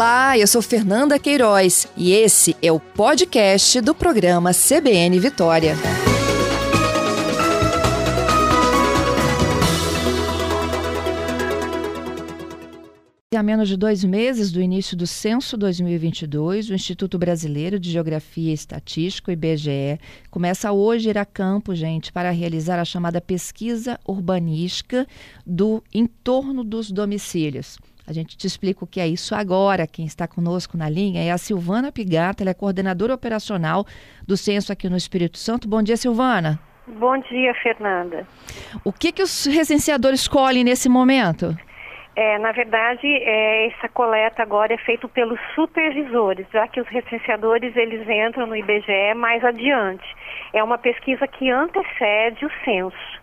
Olá, eu sou Fernanda Queiroz e esse é o podcast do programa CBN Vitória. Há menos de dois meses do início do censo 2022, o Instituto Brasileiro de Geografia e Estatística, IBGE, começa hoje ir a campo, gente, para realizar a chamada pesquisa urbanística do entorno dos domicílios. A gente te explica o que é isso agora. Quem está conosco na linha é a Silvana Pigata, ela é coordenadora operacional do censo aqui no Espírito Santo. Bom dia, Silvana. Bom dia, Fernanda. O que, que os recenseadores colhem nesse momento? É, na verdade, é, essa coleta agora é feita pelos supervisores, já que os recenseadores eles entram no IBGE mais adiante. É uma pesquisa que antecede o censo.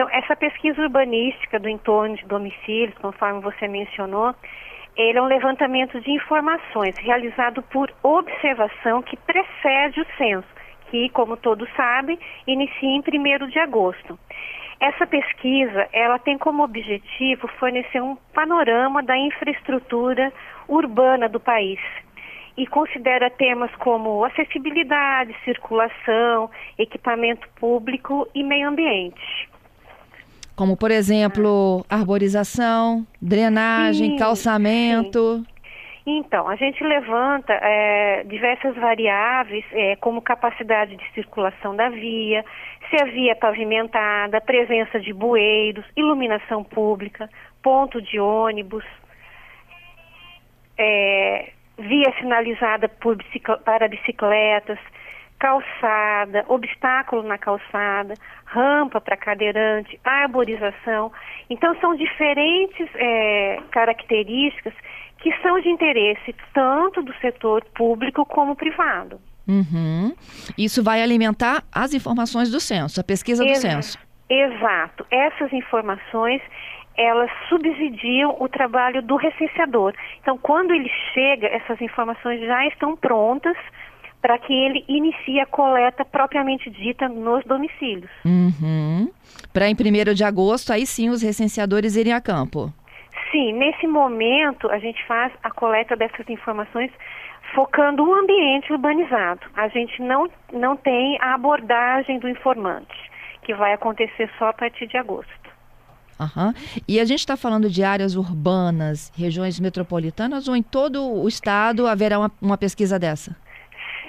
Então, essa pesquisa urbanística do entorno de domicílios, conforme você mencionou, ele é um levantamento de informações realizado por observação que precede o censo, que, como todos sabem, inicia em 1 de agosto. Essa pesquisa, ela tem como objetivo fornecer um panorama da infraestrutura urbana do país e considera temas como acessibilidade, circulação, equipamento público e meio ambiente. Como, por exemplo, arborização, drenagem, sim, calçamento. Sim. Então, a gente levanta é, diversas variáveis, é, como capacidade de circulação da via, se a via é pavimentada, presença de bueiros, iluminação pública, ponto de ônibus, é, via sinalizada para bicicletas, calçada, obstáculo na calçada, rampa para cadeirante, arborização. Então, são diferentes é, características que são de interesse tanto do setor público como privado. Uhum. Isso vai alimentar as informações do censo, a pesquisa do censo. Exato. Essas informações elas subsidiam o trabalho do recenseador. Então, quando ele chega, essas informações já estão prontas para que ele inicie a coleta propriamente dita nos domicílios. Uhum. Para em 1 de agosto, aí sim os recenseadores irem a campo. Sim, nesse momento a gente faz a coleta dessas informações focando o ambiente urbanizado. A gente não, não tem a abordagem do informante, que vai acontecer só a partir de agosto. Uhum. E a gente está falando de áreas urbanas, regiões metropolitanas ou em todo o estado haverá uma, uma pesquisa dessa?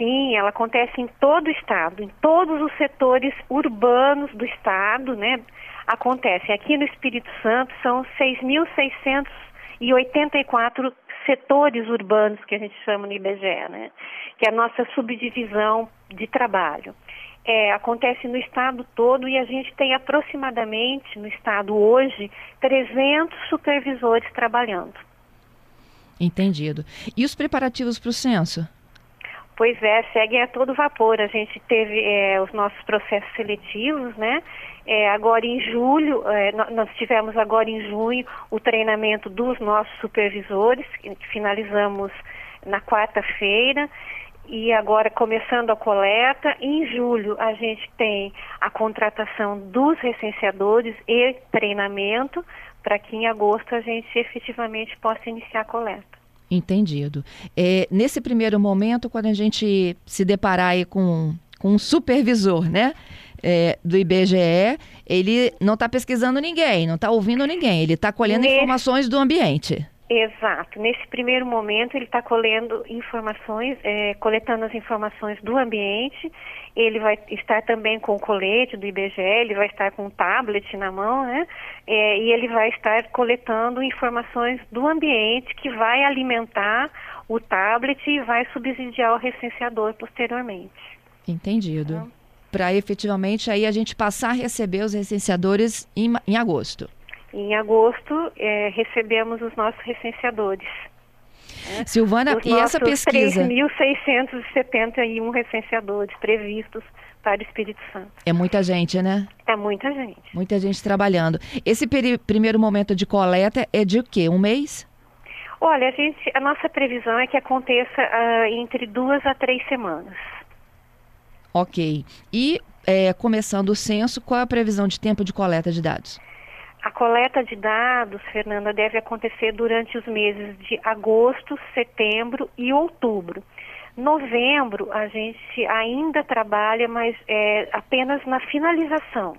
Sim, ela acontece em todo o estado, em todos os setores urbanos do estado, né? Acontece. Aqui no Espírito Santo são 6.684 setores urbanos que a gente chama no IBGE, né? Que é a nossa subdivisão de trabalho. É, acontece no estado todo e a gente tem aproximadamente no estado hoje 300 supervisores trabalhando. Entendido. E os preparativos para o censo? Pois é, seguem a todo vapor. A gente teve é, os nossos processos seletivos, né? É, agora em julho, é, nós tivemos agora em junho o treinamento dos nossos supervisores, que finalizamos na quarta-feira, e agora começando a coleta. Em julho a gente tem a contratação dos recenseadores e treinamento para que em agosto a gente efetivamente possa iniciar a coleta. Entendido. É, nesse primeiro momento, quando a gente se deparar aí com, com um supervisor, né? É, do IBGE, ele não está pesquisando ninguém, não está ouvindo ninguém, ele está colhendo informações do ambiente. Exato. Nesse primeiro momento, ele está colhendo informações, é, coletando as informações do ambiente. Ele vai estar também com o colete do IBGE, ele vai estar com o tablet na mão, né? É, e ele vai estar coletando informações do ambiente que vai alimentar o tablet e vai subsidiar o recenseador posteriormente. Entendido. Então, Para efetivamente aí a gente passar a receber os recenseadores em, em agosto. Em agosto, é, recebemos os nossos recenseadores. Né? Silvana, os e essa pesquisa? 3.671 recenseadores previstos para o Espírito Santo. É muita gente, né? É muita gente. Muita gente trabalhando. Esse primeiro momento de coleta é de o quê? Um mês? Olha, a, gente, a nossa previsão é que aconteça uh, entre duas a três semanas. Ok. E é, começando o censo, qual é a previsão de tempo de coleta de dados? A coleta de dados, Fernanda, deve acontecer durante os meses de agosto, setembro e outubro. Novembro, a gente ainda trabalha, mas é, apenas na finalização.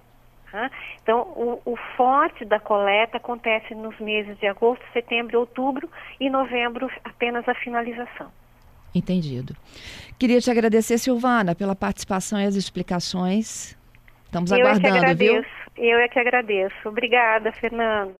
Tá? Então, o, o, forte da coleta acontece nos meses de agosto, setembro e outubro, e novembro apenas a finalização. Entendido. Queria te agradecer, Silvana, pela participação e as explicações. Estamos Eu aguardando, é que viu? Eu é que agradeço. Obrigada, Fernando.